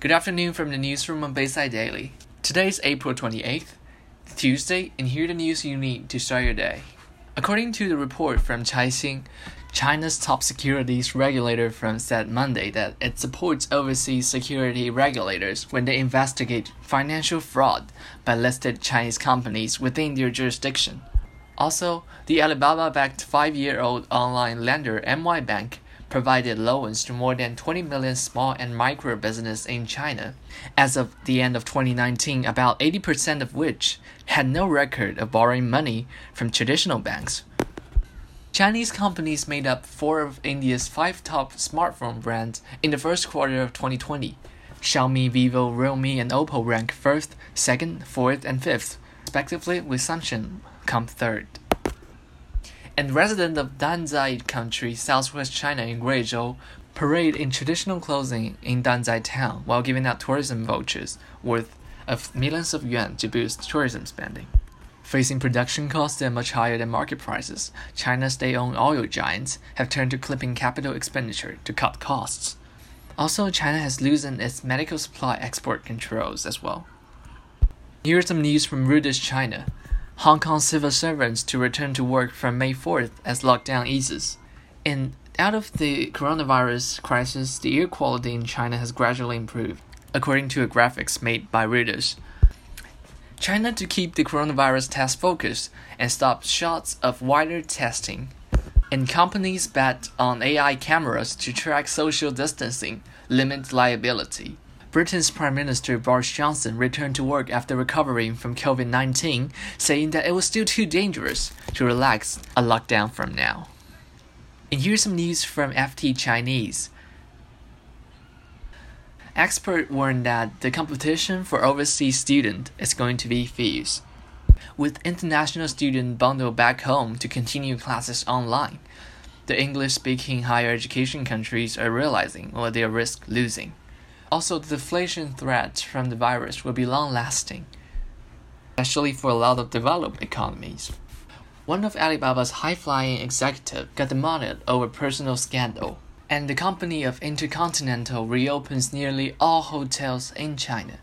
Good afternoon from the newsroom on Bayside Daily. Today is April 28th, Tuesday, and here are the news you need to start your day. According to the report from Caixin, China's top securities regulator firm said Monday that it supports overseas security regulators when they investigate financial fraud by listed Chinese companies within their jurisdiction. Also, the Alibaba backed five year old online lender MY Bank provided loans to more than 20 million small and micro businesses in China. As of the end of 2019, about 80% of which had no record of borrowing money from traditional banks. Chinese companies made up four of India's five top smartphone brands in the first quarter of 2020. Xiaomi, Vivo, Realme, and Oppo rank first, second, fourth, and fifth, respectively, with Samsung come third and resident of Danzhai Country, southwest China in Guizhou, parade in traditional clothing in Danzhai town while giving out tourism vouchers worth of millions of yuan to boost tourism spending. Facing production costs that are much higher than market prices, China's state-owned oil giants have turned to clipping capital expenditure to cut costs. Also, China has loosened its medical supply export controls as well. Here's some news from Reuters China. Hong Kong civil servants to return to work from May 4th as lockdown eases. And out of the coronavirus crisis, the air quality in China has gradually improved, according to a graphics made by Reuters. China to keep the coronavirus test focused and stop shots of wider testing. And companies bet on AI cameras to track social distancing, limit liability. Britain's Prime Minister Boris Johnson returned to work after recovering from COVID 19, saying that it was still too dangerous to relax a lockdown from now. And here's some news from FT Chinese. Expert warned that the competition for overseas student is going to be fierce, with international students bundled back home to continue classes online. The English-speaking higher education countries are realizing what they risk losing. Also, the deflation threat from the virus will be long lasting, especially for a lot of developed economies. One of Alibaba's high flying executives got demoted over personal scandal, and the company of Intercontinental reopens nearly all hotels in China.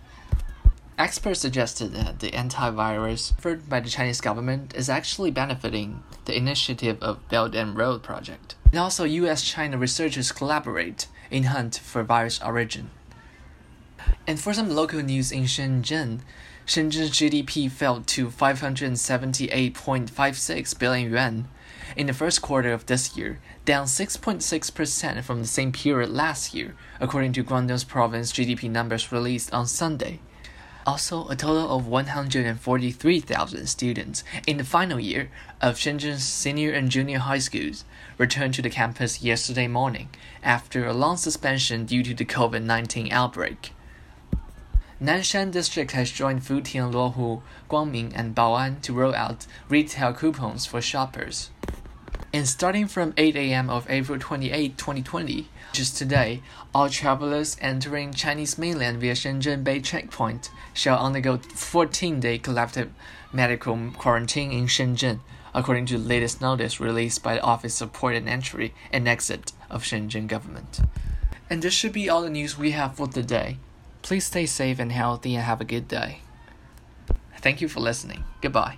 Experts suggested that the antivirus offered by the Chinese government is actually benefiting the initiative of Belt and Road Project. And also, US China researchers collaborate in hunt for virus origin. And for some local news in Shenzhen, Shenzhen's GDP fell to 578.56 billion yuan in the first quarter of this year, down 6.6% from the same period last year, according to Guangdong's province GDP numbers released on Sunday. Also, a total of 143,000 students in the final year of Shenzhen's senior and junior high schools returned to the campus yesterday morning after a long suspension due to the COVID 19 outbreak. Nanshan District has joined Futian, Luohu, Guangming, and Bao'an to roll out retail coupons for shoppers. And starting from 8 a.m. of April 28, 2020, which is today, all travelers entering Chinese mainland via Shenzhen Bay checkpoint shall undergo 14-day collective medical quarantine in Shenzhen, according to the latest notice released by the Office of Port and Entry and Exit of Shenzhen government. And this should be all the news we have for today. Please stay safe and healthy and have a good day. Thank you for listening. Goodbye.